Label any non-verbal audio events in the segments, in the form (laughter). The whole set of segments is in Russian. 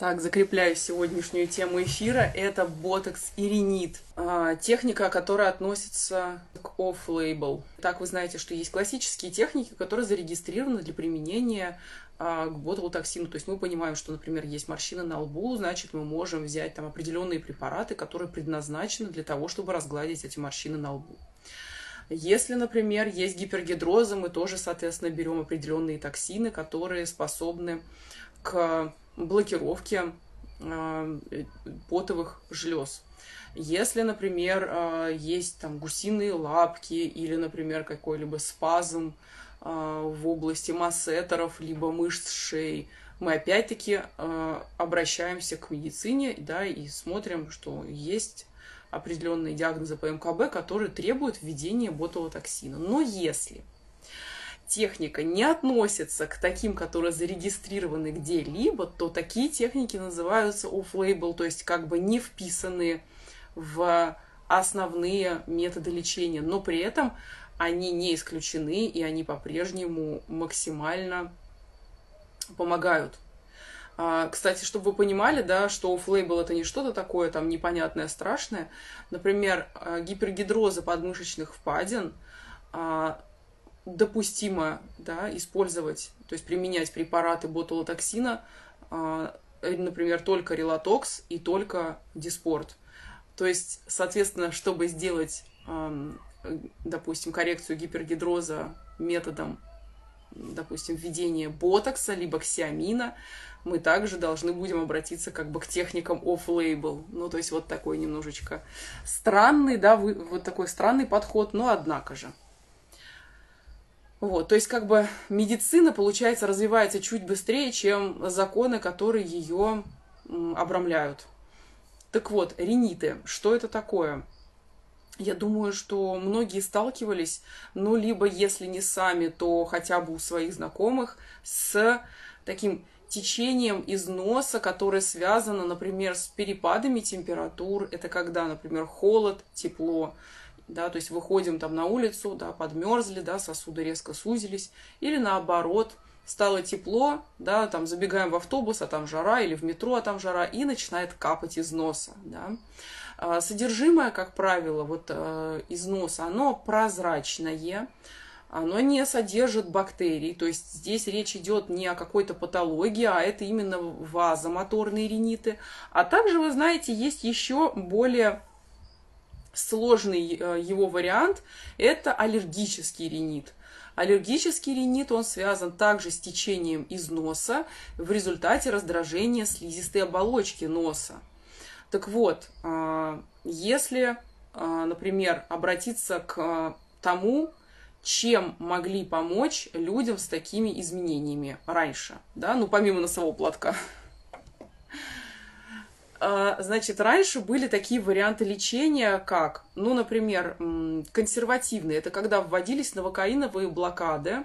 Так, закрепляю сегодняшнюю тему эфира. Это ботокс и ринит. А, техника, которая относится к off-label. Так, вы знаете, что есть классические техники, которые зарегистрированы для применения а, к ботулотоксину. То есть мы понимаем, что, например, есть морщина на лбу, значит, мы можем взять там определенные препараты, которые предназначены для того, чтобы разгладить эти морщины на лбу. Если, например, есть гипергидроза, мы тоже, соответственно, берем определенные токсины, которые способны к блокировки э, потовых желез. Если, например, э, есть там гусиные лапки или, например, какой-либо спазм э, в области массетеров, либо мышц шеи, мы опять-таки обращаемся к медицине да, и смотрим, что есть определенные диагнозы по МКБ, которые требуют введения ботулотоксина. Но если техника не относится к таким, которые зарегистрированы где-либо, то такие техники называются off-label, то есть как бы не вписанные в основные методы лечения, но при этом они не исключены, и они по-прежнему максимально помогают. А, кстати, чтобы вы понимали, да, что off-label это не что-то такое там непонятное, страшное. Например, а, гипергидроза подмышечных впадин а, допустимо да, использовать, то есть применять препараты ботулотоксина, э, например, только релатокс и только диспорт. То есть, соответственно, чтобы сделать, допустим, коррекцию гипергидроза методом, допустим, введения ботокса либо ксиамина, мы также должны будем обратиться как бы к техникам off-label. Ну, то есть вот такой немножечко странный, да, вот такой странный подход, но однако же. Вот, то есть как бы медицина, получается, развивается чуть быстрее, чем законы, которые ее обрамляют. Так вот, риниты, что это такое? Я думаю, что многие сталкивались, ну, либо если не сами, то хотя бы у своих знакомых, с таким течением из носа, которое связано, например, с перепадами температур. Это когда, например, холод, тепло да, то есть выходим там на улицу, да, подмерзли, да, сосуды резко сузились, или наоборот, стало тепло, да, там забегаем в автобус, а там жара, или в метро, а там жара, и начинает капать из носа, да. А, содержимое, как правило, вот э, из носа, оно прозрачное, оно не содержит бактерий, то есть здесь речь идет не о какой-то патологии, а это именно вазомоторные риниты. А также, вы знаете, есть еще более сложный э, его вариант – это аллергический ринит. Аллергический ринит, он связан также с течением из носа в результате раздражения слизистой оболочки носа. Так вот, э, если, э, например, обратиться к тому, чем могли помочь людям с такими изменениями раньше, да, ну, помимо носового платка, значит, раньше были такие варианты лечения, как, ну, например, консервативные. Это когда вводились новокаиновые блокады.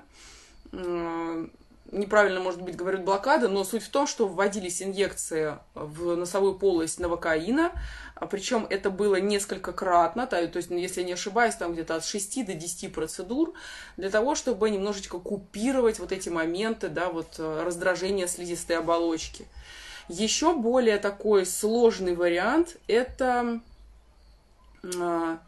Неправильно, может быть, говорят блокады, но суть в том, что вводились инъекции в носовую полость новокаина, а причем это было несколько кратно, то, есть, если я не ошибаюсь, там где-то от 6 до 10 процедур, для того, чтобы немножечко купировать вот эти моменты, да, вот э, раздражения слизистой оболочки. Еще более такой сложный вариант – это а,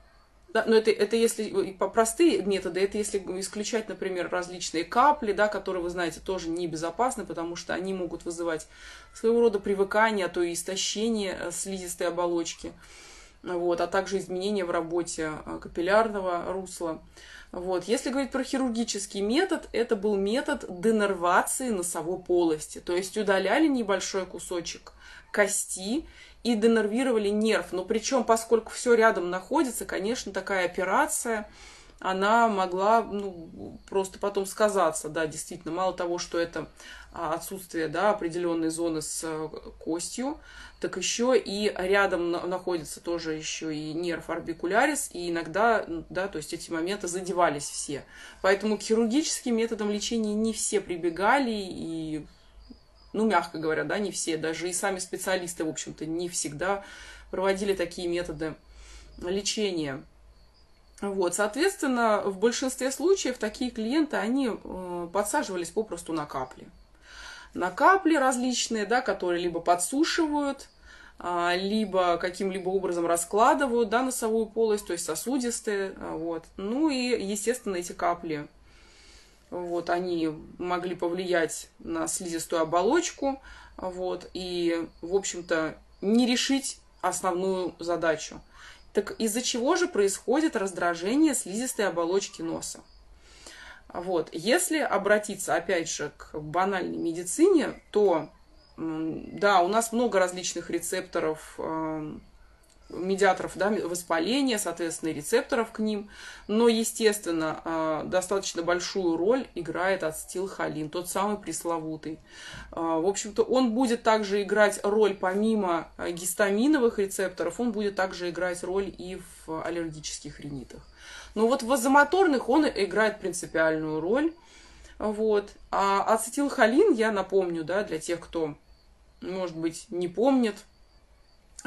да, но это, это если по простые методы, это если исключать, например, различные капли, да, которые, вы знаете, тоже небезопасны, потому что они могут вызывать своего рода привыкание, а то и истощение э, слизистой оболочки, вот, а также изменения в работе э, капиллярного русла. Вот. Если говорить про хирургический метод, это был метод денервации носовой полости. То есть удаляли небольшой кусочек кости и денервировали нерв. Но причем, поскольку все рядом находится, конечно, такая операция она могла ну, просто потом сказаться, да, действительно, мало того, что это а, отсутствие, да, определенной зоны с э, костью, так еще и рядом находится тоже еще и нерв орбикулярис, и иногда, да, то есть эти моменты задевались все. Поэтому к хирургическим методам лечения не все прибегали, и, ну, мягко говоря, да, не все, даже и сами специалисты, в общем-то, не всегда проводили такие методы лечения. Вот, соответственно, в большинстве случаев такие клиенты, они э, подсаживались попросту на капли. на капли различные, да, которые либо подсушивают, а, либо каким-либо образом раскладывают, да, носовую полость, то есть сосудистые, а, вот. Ну и, естественно, эти капли, вот, они могли повлиять на слизистую оболочку, вот, и, в общем-то, не решить основную задачу. Так из-за чего же происходит раздражение слизистой оболочки носа? Вот. Если обратиться, опять же, к банальной медицине, то да, у нас много различных рецепторов, эм, медиаторов да, воспаления, соответственно, рецепторов к ним. Но, естественно, э, достаточно большую роль играет ацетилхолин, тот самый пресловутый. Э, в общем-то, он будет также играть роль, помимо э, гистаминовых рецепторов, он будет также играть роль и в аллергических ринитах. Но вот в вазомоторных он играет принципиальную роль. Вот. А ацетилхолин, я напомню, да, для тех, кто может быть, не помнит,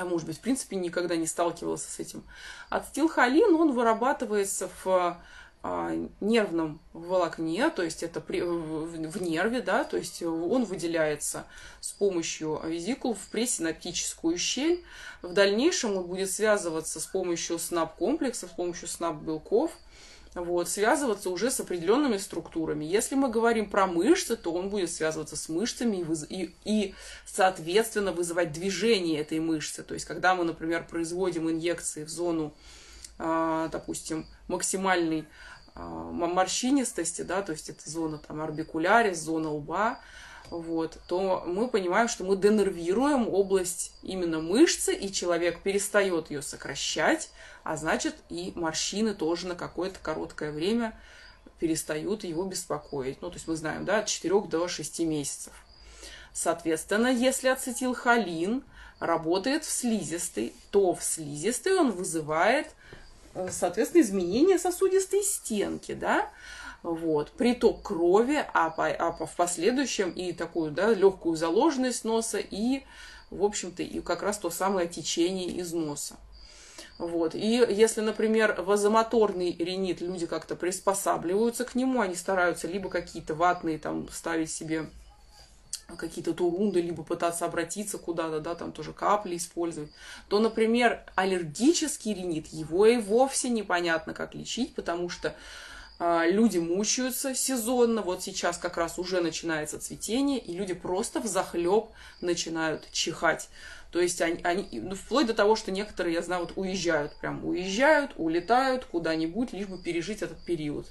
а может быть, в принципе, никогда не сталкивался с этим. Ацетилхолин, он вырабатывается в а, нервном волокне, то есть это при, в, в нерве, да, то есть он выделяется с помощью визикул в пресинаптическую щель. В дальнейшем он будет связываться с помощью СНАП-комплекса, с помощью СНАП-белков – вот, связываться уже с определенными структурами. Если мы говорим про мышцы, то он будет связываться с мышцами и, и, и, соответственно, вызывать движение этой мышцы. То есть, когда мы, например, производим инъекции в зону, э, допустим, максимальной э, морщинистости, да, то есть это зона там орбикулярис, зона лба, вот, то мы понимаем, что мы денервируем область именно мышцы, и человек перестает ее сокращать, а значит и морщины тоже на какое-то короткое время перестают его беспокоить. Ну, то есть мы знаем, да, от 4 до 6 месяцев. Соответственно, если ацетилхолин работает в слизистой, то в слизистой он вызывает, э, соответственно, изменения сосудистой стенки, да, вот, приток крови, а, по, а в последующем и такую, да, легкую заложенность носа и, в общем-то, и как раз то самое течение из носа. Вот. И если, например, вазомоторный ринит, люди как-то приспосабливаются к нему, они стараются либо какие-то ватные там ставить себе какие-то турунды, либо пытаться обратиться куда-то, да, там тоже капли использовать, то, например, аллергический ринит, его и вовсе непонятно, как лечить, потому что люди мучаются сезонно, вот сейчас как раз уже начинается цветение, и люди просто в захлеб начинают чихать. То есть они, они ну, вплоть до того, что некоторые, я знаю, вот уезжают, прям уезжают, улетают куда-нибудь, лишь бы пережить этот период.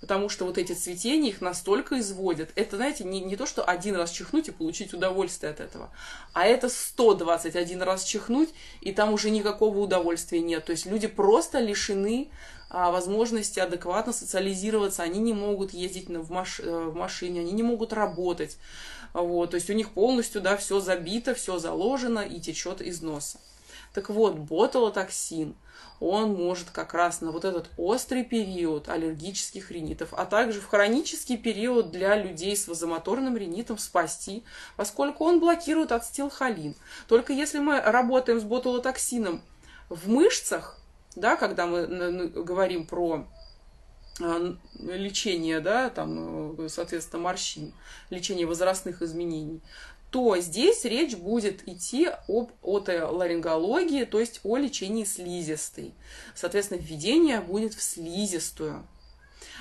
Потому что вот эти цветения их настолько изводят. Это, знаете, не, не то, что один раз чихнуть и получить удовольствие от этого, а это 121 раз чихнуть, и там уже никакого удовольствия нет. То есть люди просто лишены а, возможности адекватно социализироваться, они не могут ездить в, маш, э, в машине, они не могут работать. Вот, то есть у них полностью да, все забито, все заложено и течет из носа. Так вот, ботулотоксин, он может как раз на вот этот острый период аллергических ринитов, а также в хронический период для людей с вазомоторным ринитом спасти, поскольку он блокирует ацетилхолин. Только если мы работаем с ботулотоксином в мышцах, да, когда мы говорим про а, лечение, да, там, э, соответственно, морщин, лечение возрастных изменений, то здесь речь будет идти об отоларингологии, то есть о лечении слизистой. Соответственно, введение будет в слизистую.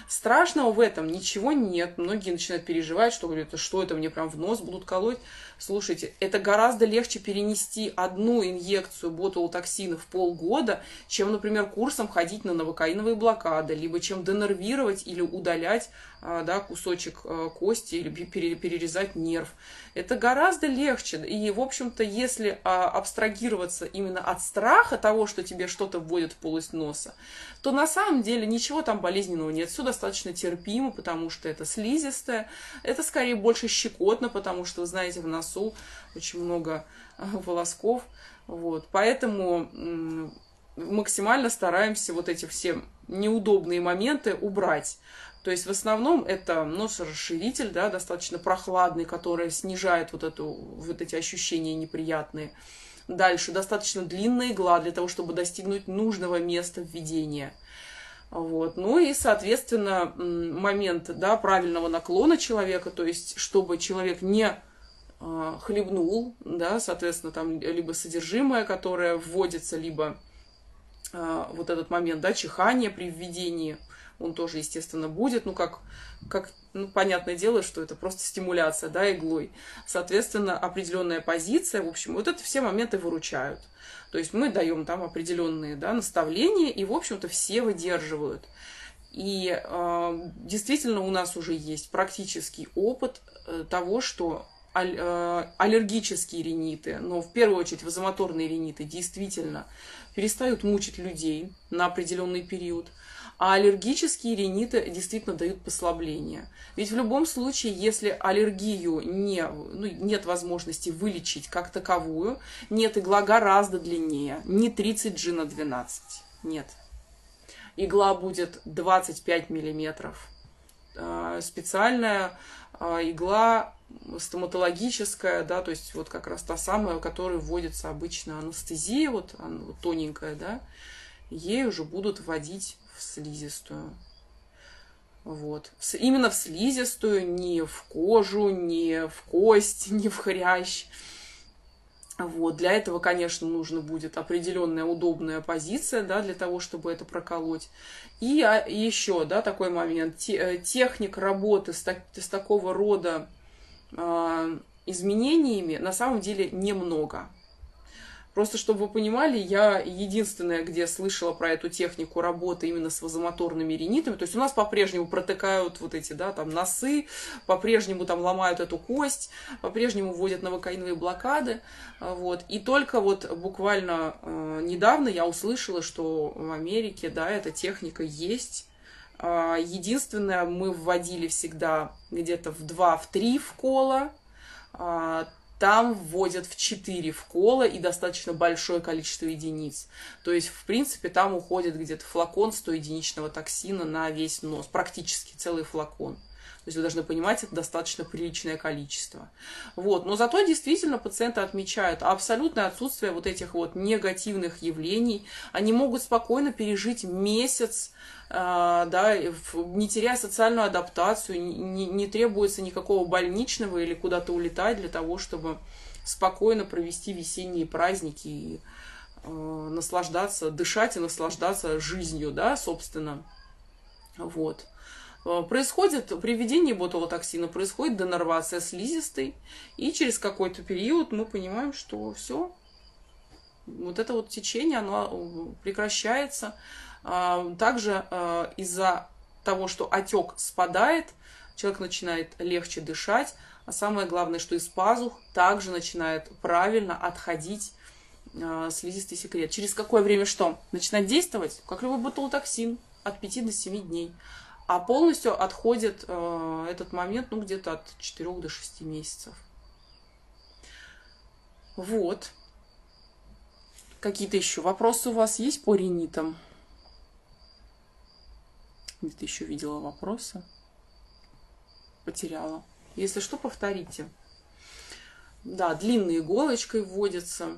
Страшного в этом ничего нет. Многие начинают переживать, что говорят, что это мне прям в нос будут колоть. Слушайте, это гораздо легче перенести одну инъекцию ботулотоксина в полгода, чем, например, курсом ходить на новокаиновые блокады, либо чем денервировать или удалять а, да, кусочек а, кости или перерезать нерв. Это гораздо легче. И, в общем-то, если а, абстрагироваться именно от страха того, что тебе что-то вводят в полость носа, то на самом деле ничего там болезненного нет. Все достаточно терпимо, потому что это слизистое. Это скорее больше щекотно, потому что, вы знаете, в носу очень много волосков. Вот. Поэтому максимально стараемся вот эти все неудобные моменты убрать. То есть в основном это носорасширитель, да, достаточно прохладный, который снижает вот, эту, вот эти ощущения неприятные. Дальше достаточно длинная игла для того, чтобы достигнуть нужного места введения. Вот. Ну и, соответственно, момент да, правильного наклона человека, то есть чтобы человек не э, хлебнул, да, соответственно, там либо содержимое, которое вводится, либо э, вот этот момент, да, чихания при введении, он тоже, естественно, будет, ну, как, как ну, понятное дело, что это просто стимуляция, да, иглой. Соответственно, определенная позиция, в общем, вот это все моменты выручают. То есть мы даем там определенные да, наставления, и, в общем-то, все выдерживают. И э, действительно у нас уже есть практический опыт э, того, что аллергические риниты, но в первую очередь вазомоторные риниты действительно перестают мучить людей на определенный период. А аллергические риниты действительно дают послабление. Ведь в любом случае, если аллергию не, ну, нет возможности вылечить как таковую, нет, игла гораздо длиннее, не 30G на 12, нет. Игла будет 25 миллиметров. А, специальная а, игла стоматологическая, да, то есть вот как раз та самая, у которой вводится обычно анестезия, вот, вот тоненькая, да, ей уже будут вводить в слизистую. Вот. Именно в слизистую, не в кожу, не в кость, (laughs) не в хрящ. Вот. Для этого, конечно, нужно будет определенная удобная позиция, да, для того, чтобы это проколоть. И а, еще, да, такой момент. Те, техник работы с, так, с такого рода э, изменениями на самом деле немного. Просто чтобы вы понимали, я единственная, где слышала про эту технику работы именно с вазомоторными ринитами. То есть у нас по-прежнему протыкают вот эти, да, там носы, по-прежнему там ломают эту кость, по-прежнему вводят новокаиновые блокады. Вот. И только вот буквально э, недавно я услышала, что в Америке, да, эта техника есть. Э, единственное, мы вводили всегда где-то в 2-3 в кола, э, там вводят в 4 вкола и достаточно большое количество единиц. То есть, в принципе, там уходит где-то флакон 100 единичного токсина на весь нос, практически целый флакон. Есть вы должны понимать, это достаточно приличное количество. Вот. Но зато действительно пациенты отмечают абсолютное отсутствие вот этих вот негативных явлений. Они могут спокойно пережить месяц, э, да, не теряя социальную адаптацию, не, требуется никакого больничного или куда-то улетать для того, чтобы спокойно провести весенние праздники и э, наслаждаться, дышать и наслаждаться жизнью, да, собственно. Вот. Э, происходит при введении ботулотоксина, происходит денервация слизистой, и через какой-то период мы понимаем, что все, вот это вот течение, оно э, прекращается. А, также э, из-за того, что отек спадает, человек начинает легче дышать, а самое главное, что из пазух также начинает правильно отходить слизистый секрет. Через какое время что? Начинает действовать? Как любой ботулотоксин, от 5 до 7 дней. А полностью отходит э, этот момент, ну, где-то от 4 до 6 месяцев. Вот. Какие-то еще вопросы у вас есть по ринитам? Где-то еще видела вопросы. Потеряла. Если что, повторите. Да, длинной иголочкой вводится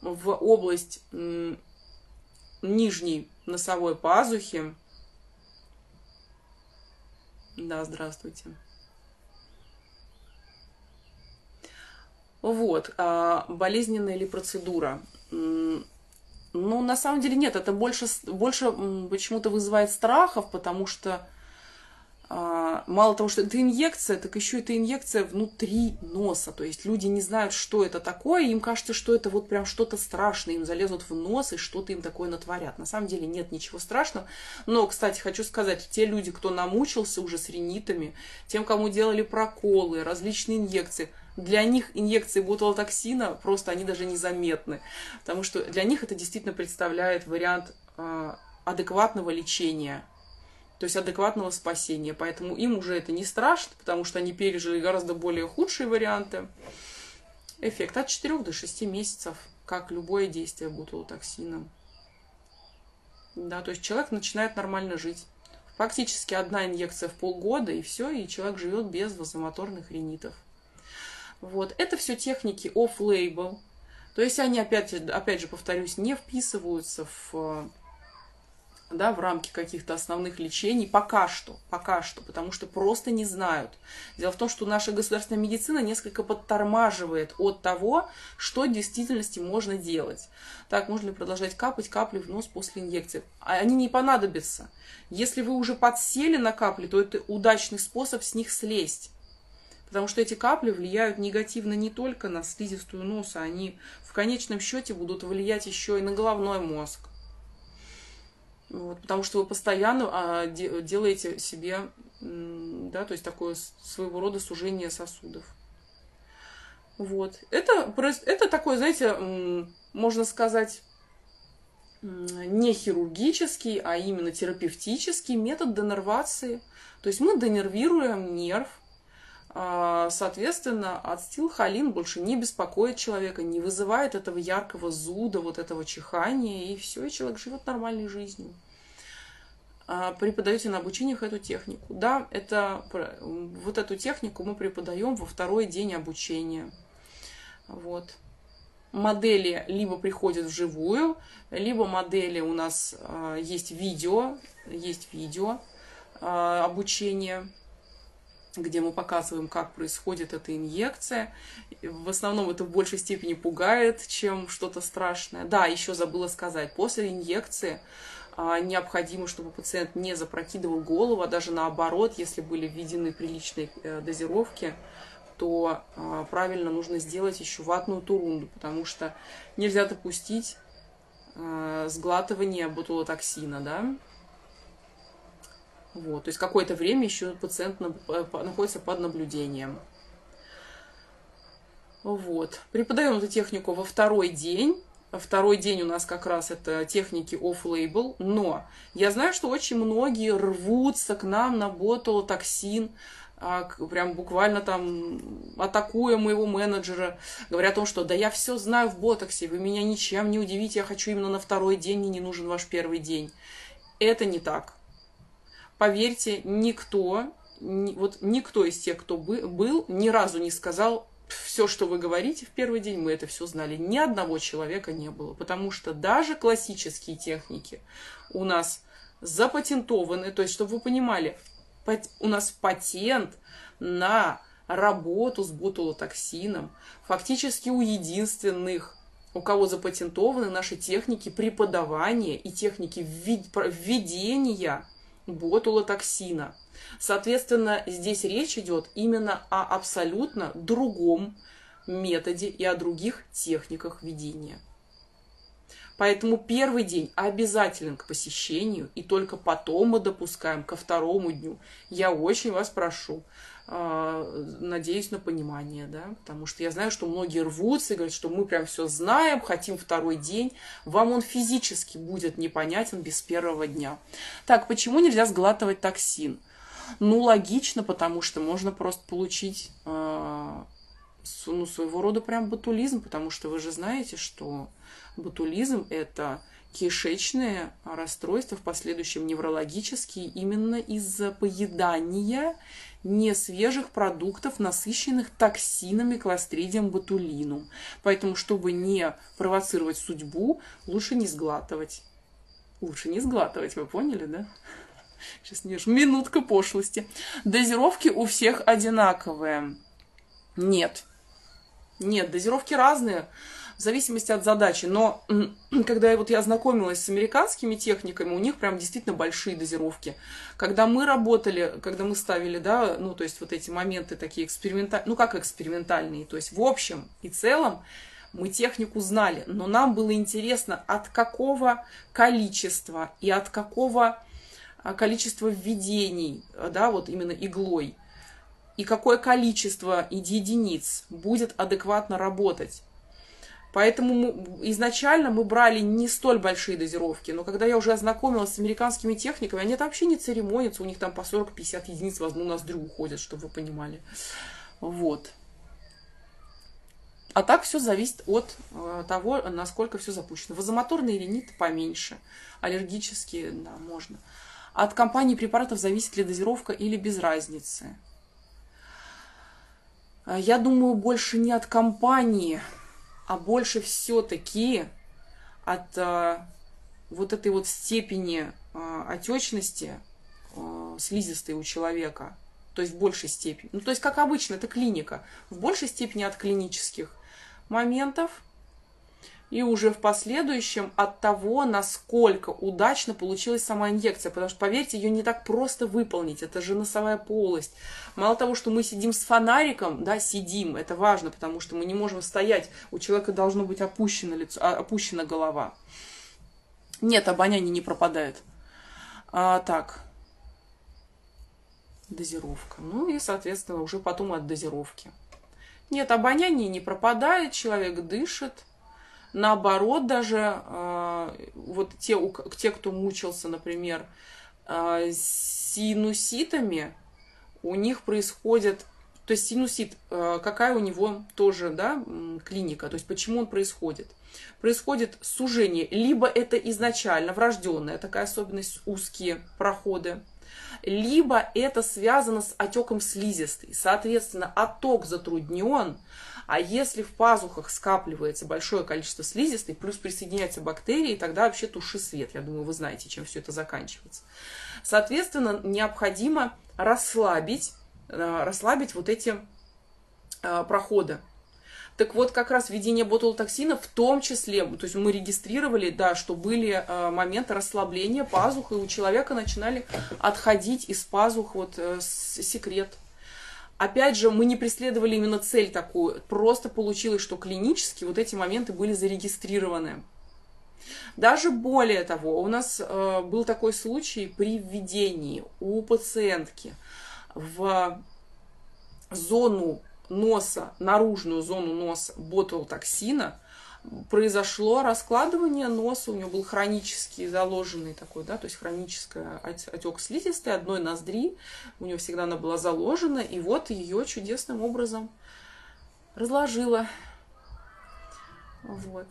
в область нижней носовой пазухи да, здравствуйте. Вот, а болезненная ли процедура? Ну, на самом деле нет, это больше, больше почему-то вызывает страхов, потому что мало того, что это инъекция, так еще это инъекция внутри носа. То есть люди не знают, что это такое, им кажется, что это вот прям что-то страшное, им залезут в нос и что-то им такое натворят. На самом деле нет ничего страшного. Но, кстати, хочу сказать, те люди, кто намучился уже с ринитами, тем, кому делали проколы, различные инъекции, для них инъекции ботулотоксина просто они даже незаметны, потому что для них это действительно представляет вариант э, адекватного лечения то есть адекватного спасения. Поэтому им уже это не страшно, потому что они пережили гораздо более худшие варианты. Эффект от 4 до 6 месяцев, как любое действие бутулотоксином. Да, то есть человек начинает нормально жить. Фактически одна инъекция в полгода, и все, и человек живет без вазомоторных ринитов. Вот. Это все техники да, в рамки каких-то основных лечений, пока что, пока что, потому что просто не знают. Дело в том, что наша государственная медицина несколько подтормаживает от того, что в действительности можно делать. Так, можно ли продолжать капать капли в нос после инъекции? А они не понадобятся. Если вы уже подсели на капли, то это удачный способ с них слезть. Потому что эти капли влияют негативно не только на слизистую носа, они в конечном счете будут влиять еще и на головной мозг. Вот, потому что вы постоянно а, де, делаете себе, да, то есть такое своего рода сужение сосудов. Вот. Это, это такой, знаете, можно сказать, не хирургический, а именно терапевтический метод денервации. То есть мы денервируем нерв, а, соответственно, ацетилхолин больше не беспокоит человека, не вызывает этого яркого зуда, вот этого чихания, и все, и человек живет нормальной жизнью. А, преподаете на обучениях эту технику. Да, это, вот эту технику мы преподаем во второй день обучения. Вот. Модели либо приходят вживую, либо модели у нас э, есть видео, есть видео э, обучения где мы показываем, как происходит эта инъекция. В основном это в большей степени пугает, чем что-то страшное. Да, еще забыла сказать, после инъекции а, необходимо, чтобы пациент не запрокидывал голову, а даже наоборот, если были введены приличные э, дозировки, то а, правильно нужно сделать еще ватную турунду, потому что нельзя допустить а, сглатывание ботулотоксина, да, вот, то есть какое-то время еще пациент э, находится под наблюдением. Вот. Преподаем эту технику во второй день. Второй день у нас как раз это техники off-label, но я знаю, что очень многие рвутся к нам на ботулотоксин, а, прям буквально там атакуя моего менеджера, говоря о том, что да я все знаю в ботоксе, вы меня ничем не удивите, я хочу именно на второй день, мне не нужен ваш первый день. Это не так поверьте, никто, ни, вот никто из тех, кто бы, был, ни разу не сказал, все, что вы говорите в первый день, мы это все знали. Ни одного человека не было, потому что даже классические техники у нас запатентованы, то есть, чтобы вы понимали, у нас патент на работу с бутулотоксином фактически у единственных у кого запатентованы наши техники преподавания и техники введения ботулотоксина. Соответственно, здесь речь идет именно о абсолютно другом методе и о других техниках ведения. Поэтому первый день обязателен к посещению, и только потом мы допускаем ко второму дню. Я очень вас прошу, надеюсь на понимание, да, потому что я знаю, что многие рвутся и говорят, что мы прям все знаем, хотим второй день. Вам он физически будет непонятен без первого дня. Так, почему нельзя сглатывать токсин? Ну, логично, потому что можно просто получить э, ну, своего рода прям ботулизм, потому что вы же знаете, что Ботулизм – это кишечное расстройство, в последующем неврологические, именно из-за поедания несвежих продуктов, насыщенных токсинами кластридием ботулинум. Поэтому, чтобы не провоцировать судьбу, лучше не сглатывать. Лучше не сглатывать, вы поняли, да? Сейчас не минутка пошлости. Дозировки у всех одинаковые. Нет. Нет, дозировки разные в зависимости от задачи. Но (clears throat) когда я, вот я ознакомилась с американскими техниками, у них прям действительно большие дозировки. Когда мы работали, когда мы ставили, да, ну, то есть вот эти моменты такие экспериментальные, ну, как экспериментальные, то есть в общем и целом, мы технику знали, но нам было интересно, от какого количества и от какого а, количества введений, да, вот именно иглой, и какое количество единиц будет адекватно работать. Поэтому мы, изначально мы брали не столь большие дозировки, но когда я уже ознакомилась с американскими техниками, они там вообще не церемонятся, у них там по 40-50 единиц в одну ноздрю уходят, чтобы вы понимали. Вот. А так все зависит от э, того, насколько все запущено. Вазомоторный ринит поменьше, аллергические, да, можно. От компании препаратов зависит ли дозировка или без разницы. Э, я думаю, больше не от компании, а больше все-таки от а, вот этой вот степени э, отечности э, слизистой у человека, то есть в большей степени. Ну, то есть, как обычно, это клиника. В большей степени от клинических моментов и уже в последующем от того, насколько удачно получилась сама инъекция. Потому что, поверьте, ее не так просто выполнить. Это же носовая полость. Мало того, что мы сидим с фонариком, да, сидим, это важно, потому что мы не можем стоять. У человека должно быть опущено лицо, а, опущена голова. Нет, обоняние не пропадает. А, так. Дозировка. Ну и, соответственно, уже потом от дозировки. Нет, обоняние не пропадает, человек дышит, Наоборот, даже э, вот те, те, кто мучился, например, э, синуситами, у них происходит, то есть синусит, э, какая у него тоже, да, клиника, то есть почему он происходит? Происходит сужение, либо это изначально врожденная такая особенность, узкие проходы, либо это связано с отеком слизистой. Соответственно, отток затруднен, а если в пазухах скапливается большое количество слизистой, плюс присоединяются бактерии, тогда вообще туши свет. Я думаю, вы знаете, чем все это заканчивается. Соответственно, необходимо расслабить, э, расслабить вот эти э, проходы. Так вот, как раз введение ботулотоксина в том числе, то есть мы регистрировали, да, что были э, моменты расслабления пазух, и у человека начинали отходить из пазух вот э, секрет Опять же, мы не преследовали именно цель такую, просто получилось, что клинически вот эти моменты были зарегистрированы. Даже более того, у нас э, был такой случай при введении у пациентки в зону носа, наружную зону носа ботулотоксина, произошло раскладывание носа, у него был хронический заложенный такой, да, то есть хроническая отек слизистой одной ноздри, у нее всегда она была заложена, и вот ее чудесным образом разложила. Вот.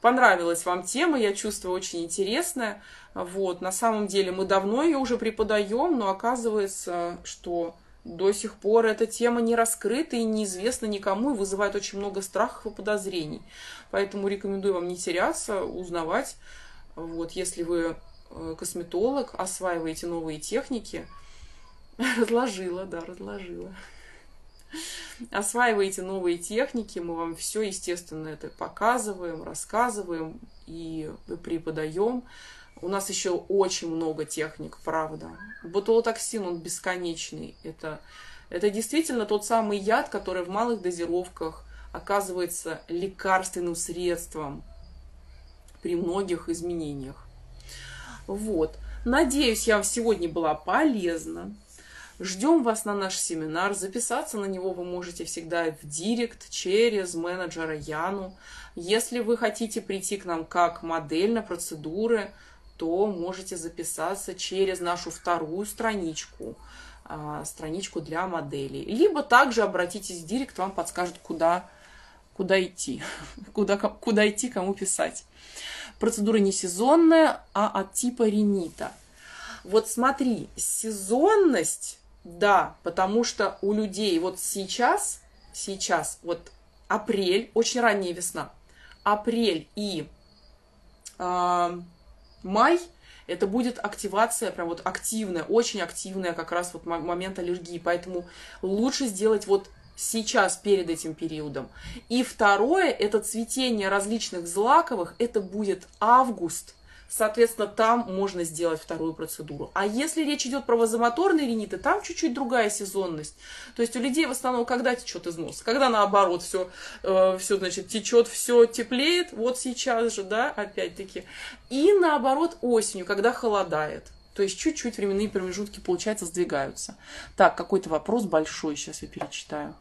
Понравилась вам тема, я чувствую, очень интересная. Вот, на самом деле мы давно ее уже преподаем, но оказывается, что до сих пор эта тема не раскрыта и неизвестна никому, и вызывает очень много страхов и подозрений. Поэтому рекомендую вам не теряться, узнавать. Вот, если вы э, косметолог, осваиваете новые техники, (laughs) разложила, да, разложила. Осваиваете новые техники, мы вам все, естественно, это показываем, рассказываем и преподаем. У нас еще очень много техник, правда. Ботулотоксин, он бесконечный. Это, это действительно тот самый яд, который в малых дозировках оказывается лекарственным средством при многих изменениях. Вот. Надеюсь, я вам сегодня была полезна. Ждем вас на наш семинар. Записаться на него вы можете всегда в директ через менеджера Яну. Если вы хотите прийти к нам как модель на процедуры, то можете записаться через нашу вторую страничку, а, страничку для моделей. Либо также обратитесь в директ, вам подскажут, куда, куда идти, (laughs) куда, куда идти, кому писать. Процедура не сезонная, а от типа ринита. Вот смотри, сезонность, да, потому что у людей вот сейчас, сейчас, вот апрель, очень ранняя весна, апрель и э, май это будет активация, прям вот активная, очень активная как раз вот момент аллергии. Поэтому лучше сделать вот сейчас, перед этим периодом. И второе, это цветение различных злаковых, это будет август, Соответственно, там можно сделать вторую процедуру. А если речь идет про вазомоторные риниты, там чуть-чуть другая сезонность. То есть у людей в основном когда течет из носа? Когда наоборот все, э, все значит, течет, все теплеет, вот сейчас же, да, опять-таки. И наоборот осенью, когда холодает. То есть чуть-чуть временные промежутки, получается, сдвигаются. Так, какой-то вопрос большой, сейчас я перечитаю.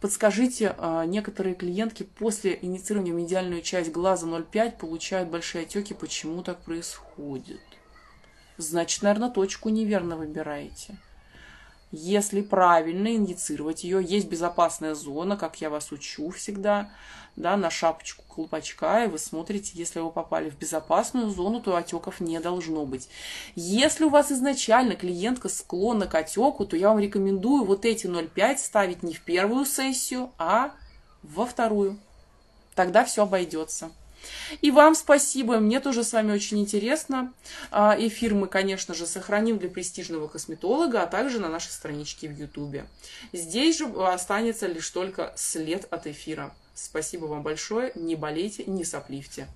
Подскажите, а, некоторые клиентки после инициирования в медиальную часть глаза 0,5 получают большие отеки. Почему так происходит? Значит, наверное, точку неверно выбираете. Если правильно индицировать ее, есть безопасная зона, как я вас учу всегда, да, на шапочку колпачка, и вы смотрите, если вы попали в безопасную зону, то отеков не должно быть. Если у вас изначально клиентка склонна к отеку, то я вам рекомендую вот эти 0,5 ставить не в первую сессию, а во вторую. Тогда все обойдется. И вам спасибо, мне тоже с вами очень интересно. А, эфир мы, конечно же, сохраним для престижного косметолога, а также на нашей страничке в Ютубе. Здесь же останется лишь только след от эфира. Спасибо вам большое, не болейте, не сопливьте.